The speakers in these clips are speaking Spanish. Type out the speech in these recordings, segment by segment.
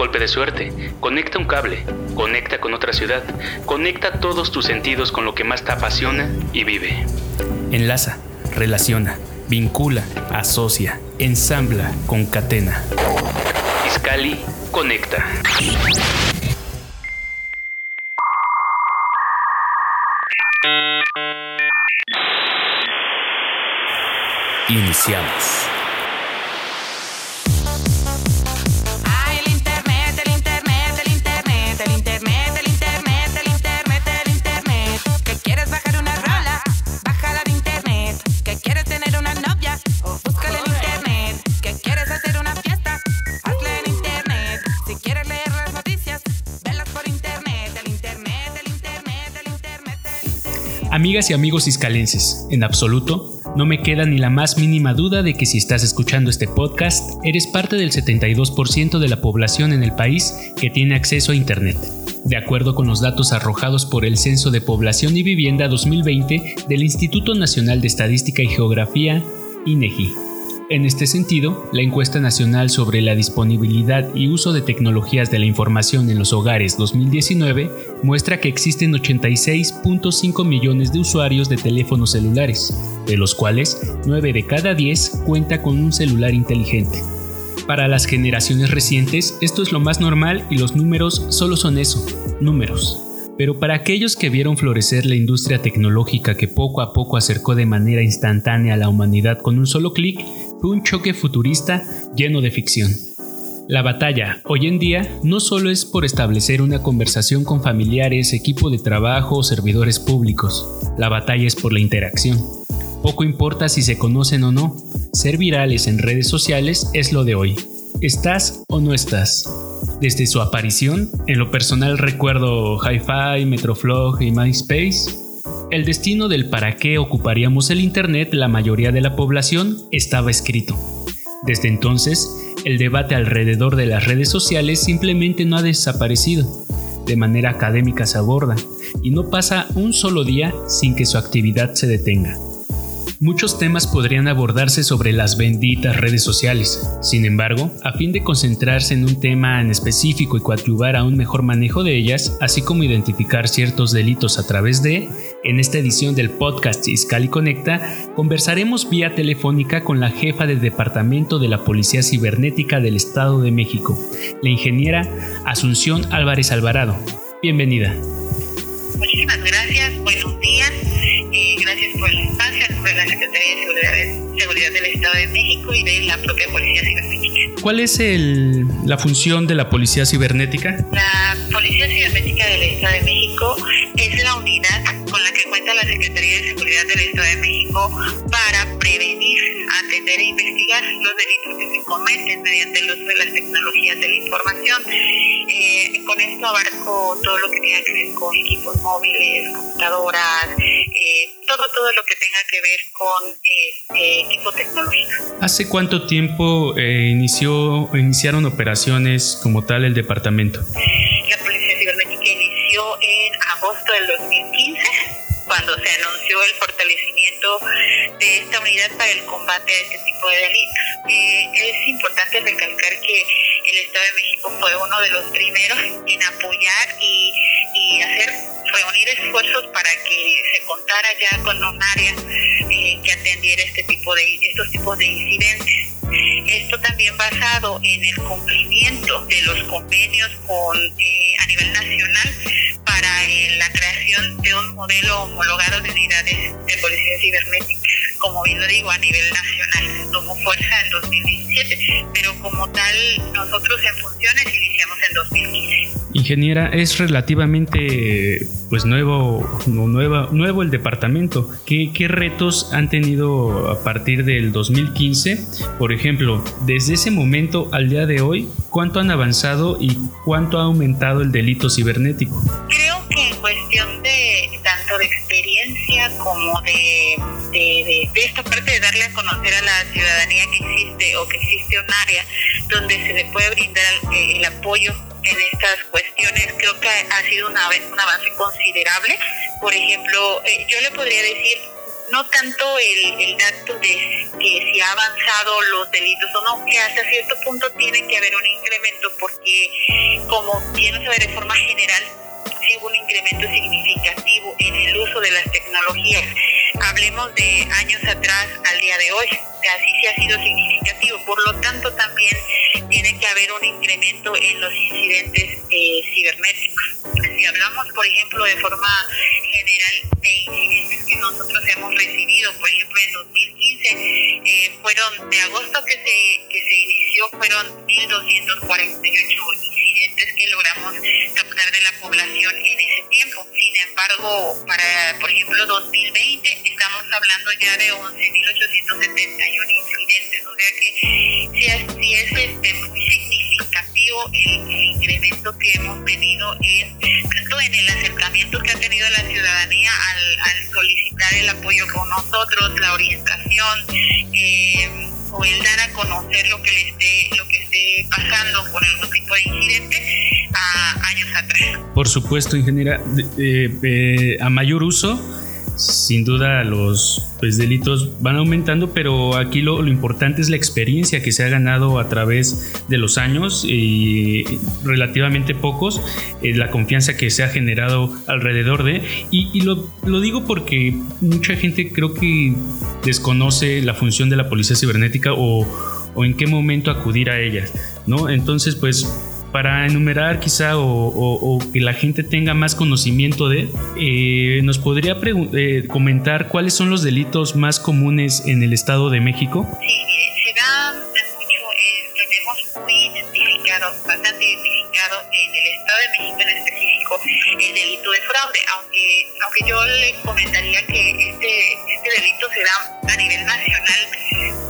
golpe de suerte, conecta un cable, conecta con otra ciudad, conecta todos tus sentidos con lo que más te apasiona y vive. Enlaza, relaciona, vincula, asocia, ensambla, concatena. Iscali conecta. Iniciamos. Amigas y amigos iscalenses, en absoluto, no me queda ni la más mínima duda de que si estás escuchando este podcast, eres parte del 72% de la población en el país que tiene acceso a Internet. De acuerdo con los datos arrojados por el Censo de Población y Vivienda 2020 del Instituto Nacional de Estadística y Geografía, INEGI. En este sentido, la encuesta nacional sobre la disponibilidad y uso de tecnologías de la información en los hogares 2019 muestra que existen 86.5 millones de usuarios de teléfonos celulares, de los cuales 9 de cada 10 cuenta con un celular inteligente. Para las generaciones recientes esto es lo más normal y los números solo son eso, números. Pero para aquellos que vieron florecer la industria tecnológica que poco a poco acercó de manera instantánea a la humanidad con un solo clic, un choque futurista lleno de ficción. La batalla, hoy en día, no solo es por establecer una conversación con familiares, equipo de trabajo o servidores públicos, la batalla es por la interacción. Poco importa si se conocen o no, ser virales en redes sociales es lo de hoy. ¿Estás o no estás? Desde su aparición, en lo personal recuerdo Hi-Fi, Metroflog y MySpace. El destino del para qué ocuparíamos el Internet la mayoría de la población estaba escrito. Desde entonces, el debate alrededor de las redes sociales simplemente no ha desaparecido. De manera académica se aborda, y no pasa un solo día sin que su actividad se detenga. Muchos temas podrían abordarse sobre las benditas redes sociales. Sin embargo, a fin de concentrarse en un tema en específico y coadyuvar a un mejor manejo de ellas, así como identificar ciertos delitos a través de, en esta edición del podcast Iscali Conecta, conversaremos vía telefónica con la jefa del Departamento de la Policía Cibernética del Estado de México, la ingeniera Asunción Álvarez Alvarado. Bienvenida. Muchísimas gracias, y gracias por el espacio de la Secretaría de Seguridad, del Estado de México y de la propia Policía Cibernética. ¿Cuál es el, la función de la Policía Cibernética? La Policía Cibernética del Estado de México es la unidad con la que cuenta la Secretaría de Seguridad del Estado de México para prevenir, atender e investigar los delitos que se cometen mediante el uso de las tecnologías de la información. Eh, con esto abarco todo lo que tenga que ver con equipos móviles, computadoras, eh, todo, todo lo que tenga que ver con eh, equipo tecnológico. ¿Hace cuánto tiempo inició, iniciaron operaciones como tal el departamento? La Policía Cibernética inició en agosto del 2015 cuando se anunció el fortalecimiento de esta unidad para el combate a este tipo de delitos. Eh, es importante recalcar que el Estado de México fue uno de los primeros en apoyar y, hacer reunir esfuerzos para que se contara ya con un área eh, que atendiera este tipo de estos tipos de incidentes. Esto también basado en el cumplimiento de los convenios con eh, a nivel nacional para eh, la creación de un modelo homologado de unidades de policía cibernética, como bien lo digo, a nivel nacional. Tomó fuerza en 2017, pero como tal, nosotros en funciones iniciamos en 2015. Ingeniera, es relativamente pues nuevo, nueva, nuevo el departamento. ¿Qué, ¿Qué retos han tenido a partir del 2015? Por ejemplo, desde ese momento al día de hoy, ¿cuánto han avanzado y cuánto ha aumentado el delito cibernético? Creo que en cuestión de tanto de experiencia como de, de, esta parte de darle a conocer a la ciudadanía que existe o que existe un área donde se le puede brindar el, el apoyo en estas cuestiones creo que ha sido una, un avance considerable. Por ejemplo, eh, yo le podría decir no tanto el, dato de que si ha avanzado los delitos o no, que hasta cierto punto tiene que haber un incremento porque como bien se ve de forma general, sí hubo un incremento significativo en el uso de las tecnologías. Hablemos de años atrás al día de hoy, que así sí ha sido significativo. Por lo tanto, también tiene que haber un incremento en los incidentes eh, cibernéticos. Si hablamos, por ejemplo, de forma general de incidentes que nosotros hemos recibido, por ejemplo, en 2015, eh, fueron de agosto que se, que se inició, fueron 1.248 incidentes que logramos captar de la población en ese tiempo. Sin embargo, para, por ejemplo, 2020, estamos hablando ya de 11.871 incidentes, o sea que si es, es este, muy significativo el, incremento que hemos tenido en tanto en el acercamiento que ha tenido la ciudadanía al, al solicitar el apoyo con nosotros, la orientación eh, o el dar a conocer lo que le esté, lo que esté pasando por algún tipo de incidente a años atrás. Por supuesto, ingeniera, eh, a mayor uso sin duda los pues, delitos van aumentando, pero aquí lo, importante es la experiencia que se ha ganado a través de los años y relativamente pocos, eh, la confianza que se ha generado alrededor de. Y, lo, lo, digo porque mucha gente creo que desconoce la función de la policía cibernética o, o en qué momento acudir a ella, ¿no? Entonces, pues para enumerar quizá o, que la gente tenga más conocimiento de, eh, ¿nos podría eh, comentar cuáles son los delitos más comunes en el Estado de México? Sí, se da mucho, eh, tenemos muy identificado, bastante identificado en el Estado de México en específico el delito de fraude, aunque, aunque yo le comentaría que este delito se da a nivel nacional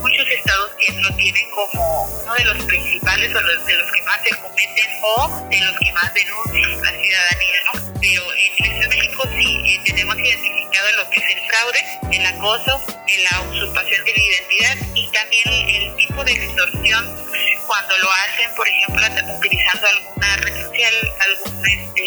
muchos estados lo tienen como uno de los principales o los, de los que más se cometen o de los que más denuncian la ciudadanía, ¿no? Pero en México sí eh, tenemos identificado lo que es el fraude, el acoso, la usurpación de la identidad y también el tipo de extorsión cuando lo hacen, por ejemplo, utilizando alguna social, algún, este,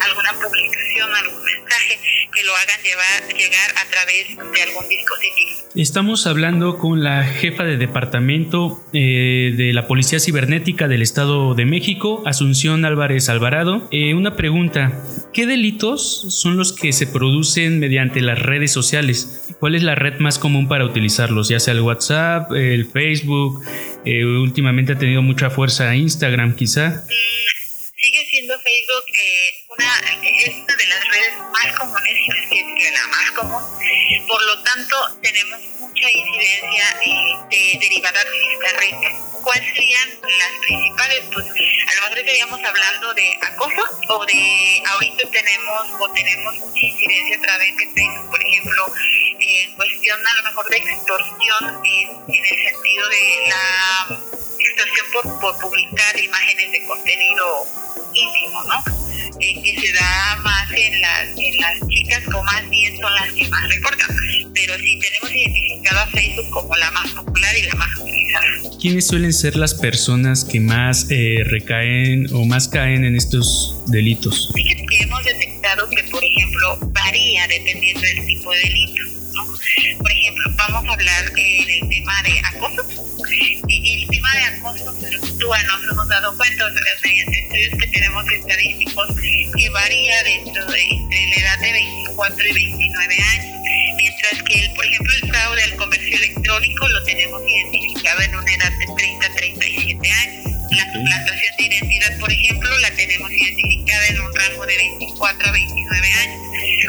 alguna publicación, algún mensaje que lo hagan llevar, llegar a través de algún dispositivo. Estamos hablando con la jefa de departamento eh, de la Policía Cibernética del Estado de México, Asunción Álvarez Alvarado. Eh, una pregunta, ¿qué delitos son los que se producen mediante las redes sociales? ¿Cuál es la red más común para utilizarlos? Ya sea el WhatsApp, el Facebook, eh, últimamente ha tenido mucha fuerza Instagram quizá. Mm, sigue siendo Facebook una, es una de las redes más comunes, y la más común. Por lo tanto, tenemos mucha incidencia eh, de derivadas de esta red. ¿Cuáles serían las principales? Pues a lo mejor estaríamos hablando de acoso o de ahorita tenemos o tenemos mucha incidencia a través de Facebook, por ejemplo, en cuestión a lo mejor de extorsión en, en el sentido de la extorsión por, por publicar imágenes de contenido íntimo, ¿no? que se da más en las, en las chicas o más bien son las que más reportan. Pero sí tenemos identificado a Facebook como la más popular y la más utilizada. ¿Quiénes suelen ser las personas que más eh, recaen o más caen en estos delitos? Fíjate que hemos detectado que, por ejemplo, varía dependiendo del tipo de delito. ¿no? Por ejemplo, vamos a hablar en el tema de acoso. El tema de acoso fluctúa, nos hemos dado cuenta mediante estudios que tenemos estadísticos que varía dentro de entre la edad de 24 y 29 años, mientras que, el, por ejemplo, el fraude al comercio electrónico lo tenemos identificado en una edad de 30 a 37 años. La suplantación de identidad, por ejemplo, la tenemos identificada en un rango de 24 a 29 años.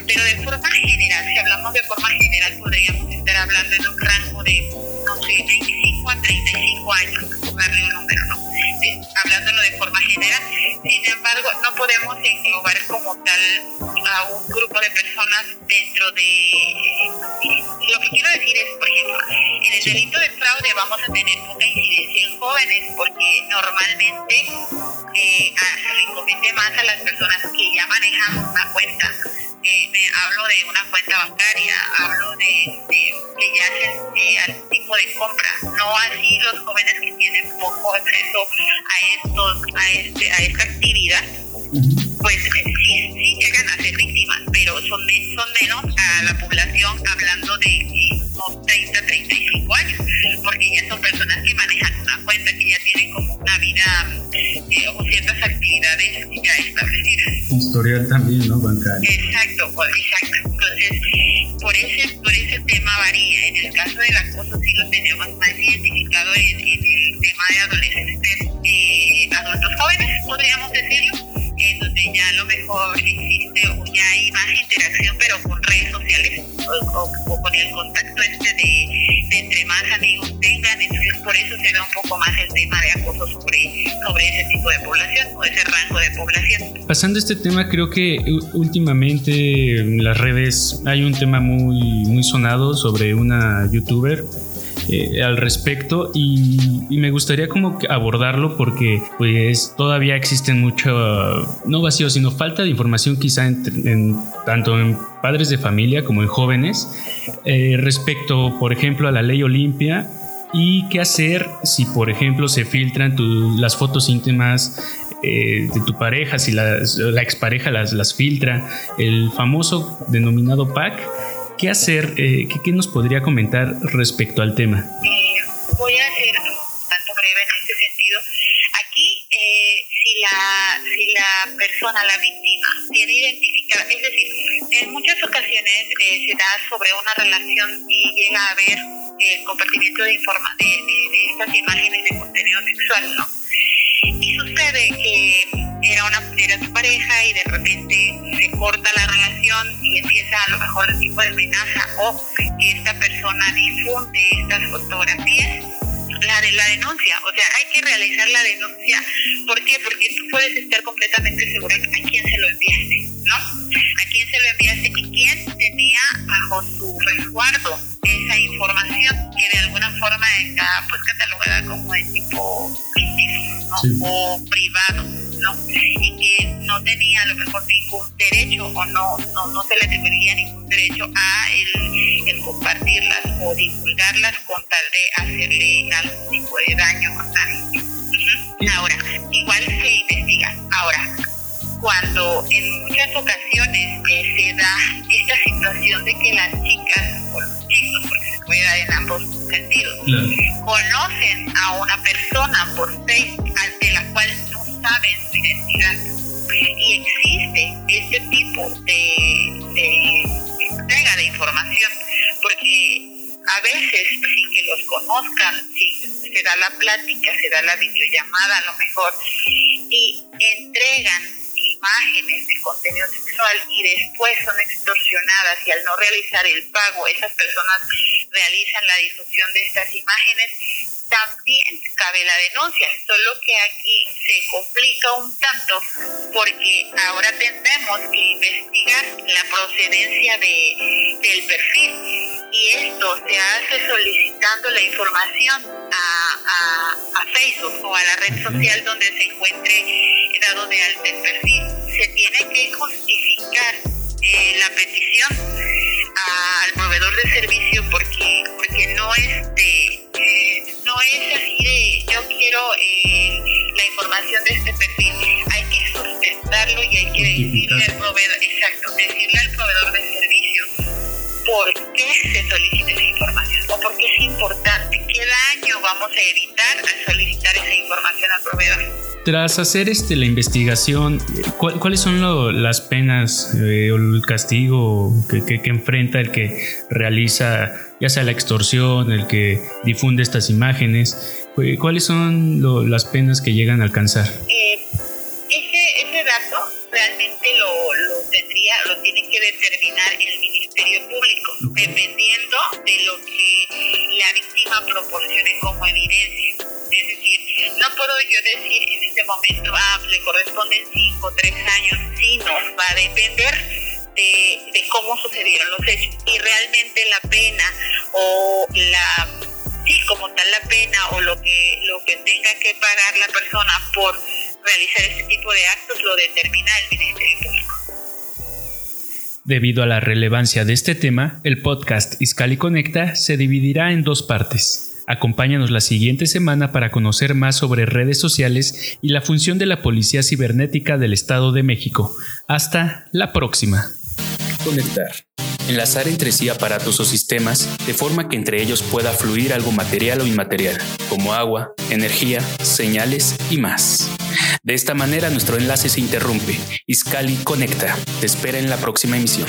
Pero de forma general, si hablamos de forma general, podríamos estar hablando en un rango de, no sé, 25 a 35 años, darle un número, ¿no? hablándolo de forma general. Sin embargo, no podemos englobar como tal a un grupo de personas dentro de... Eh, lo que quiero decir es, por ejemplo, en el delito de fraude vamos a tener poca incidencia en jóvenes porque normalmente eh, se le comete más a las personas que ya manejan una cuenta hablo de una cuenta bancaria, hablo de, que ya hacen eh, algún tipo de compra, no así los jóvenes que tienen poco acceso a estos, a este, a esta actividad, pues sí, sí llegan a ser víctimas, pero son, son menos a la población hablando de unos 30, 35 años, porque ya son personas que manejan una cuenta, que ya tienen como una vida eh, o ciertas actividades ya establecidas. Historial también, ¿no? Bancario. Exacto, exacto. Entonces, por ese, por ese tema varía. En el caso del acoso sí lo tenemos más identificado en, el tema de adolescentes, eh, adultos jóvenes, podríamos decirlo, en a lo mejor existe o ya hay más interacción, pero con redes sociales o, con el contacto este de, entre más amigos tengan, entonces por eso se da un poco más el tema de acoso sobre, sobre ese tipo de población o ese rango de población. Pasando este tema, creo que últimamente en las redes hay un tema muy, muy sonado sobre una youtuber eh, al respecto y, me gustaría como abordarlo porque pues todavía existen mucho, no vacío, sino falta de información quizá en, tanto en padres de familia como en jóvenes eh, respecto, por ejemplo, a la ley Olimpia y qué hacer si, por ejemplo, se filtran las fotos íntimas eh, de tu pareja, si la, la expareja las, las filtra, el famoso denominado PAC ¿Qué hacer? Eh, ¿qué, nos podría comentar respecto al tema? Eh, voy a ser tanto breve en este sentido. Aquí, eh, si, la, si la persona, la víctima, tiene identificada, es decir, en muchas ocasiones se da sobre una relación y llega a haber el compartimiento de, informa de, de, estas imágenes de contenido sexual, ¿no? Y sucede que pareja y de repente se corta la relación y empieza a lo mejor el tipo de amenaza o que esta persona difunde estas fotografías, la de la denuncia, o sea, hay que realizar la denuncia, ¿por qué? Porque tú puedes estar completamente segura a quién se lo enviaste, ¿no? A quién se lo enviaste y quién tenía bajo su resguardo esa información que de alguna forma está pues catalogada como de tipo íntimo, ¿no? O privado no tenía a lo mejor ningún derecho o no, no, no se le debería ningún derecho a el, compartirlas o divulgarlas con tal de hacerle algún tipo de daño a nadie. Ahora, igual se investiga. Ahora, cuando en muchas ocasiones eh, se da esta situación de que las chicas o los chicos, porque se puede dar en ambos sentidos, conocen a una persona por Facebook veces sin que los conozcan, si se da la plática, se da la videollamada a lo mejor, y entregan imágenes de contenido sexual y después son extorsionadas y al no realizar el pago esas personas realizan la difusión de estas imágenes, también cabe la denuncia, solo que aquí se complica un tanto porque ahora tendremos que investigar la procedencia de, del perfil y esto se hace solicitando la información a, a, a Facebook o a la red social donde se encuentre dado de alta el perfil. Se tiene que justificar eh, la petición al proveedor de servicio porque porque no es de no es así de yo quiero eh, la información de este perfil. Hay que sustentarlo y hay que decirle al proveedor, exacto, decirle al proveedor de servicios por qué se solicita esa información o por qué es importante, qué daño vamos a evitar al solicitar esa información al proveedor. Tras hacer este, la investigación, ¿cuáles son las penas eh, o el castigo que, que, enfrenta el que realiza ya sea la extorsión, el que difunde estas imágenes? ¿Cuáles son las penas que llegan a alcanzar? Eh, ese, ese, dato realmente lo, lo, tendría, lo tiene que determinar el Público, dependiendo de lo que la víctima proporcione como evidencia. Es decir, no puedo yo decir en este momento, ah, le corresponden 5 o 3 años, sino va a depender de, de, cómo sucedieron los hechos. Y realmente la pena o la, sí, como tal la pena o lo que, lo que tenga que pagar la persona por realizar este tipo de actos lo determina el Ministerio Público. Debido a la relevancia de este tema, el podcast Iscali Conecta se dividirá en dos partes. Acompáñanos la siguiente semana para conocer más sobre redes sociales y la función de la Policía Cibernética del Estado de México. Hasta la próxima. Conectar. Enlazar entre sí aparatos o sistemas de forma que entre ellos pueda fluir algo material o inmaterial, como agua, energía, señales y más. De esta manera nuestro enlace se interrumpe. Iscali conecta. Te espera en la próxima emisión.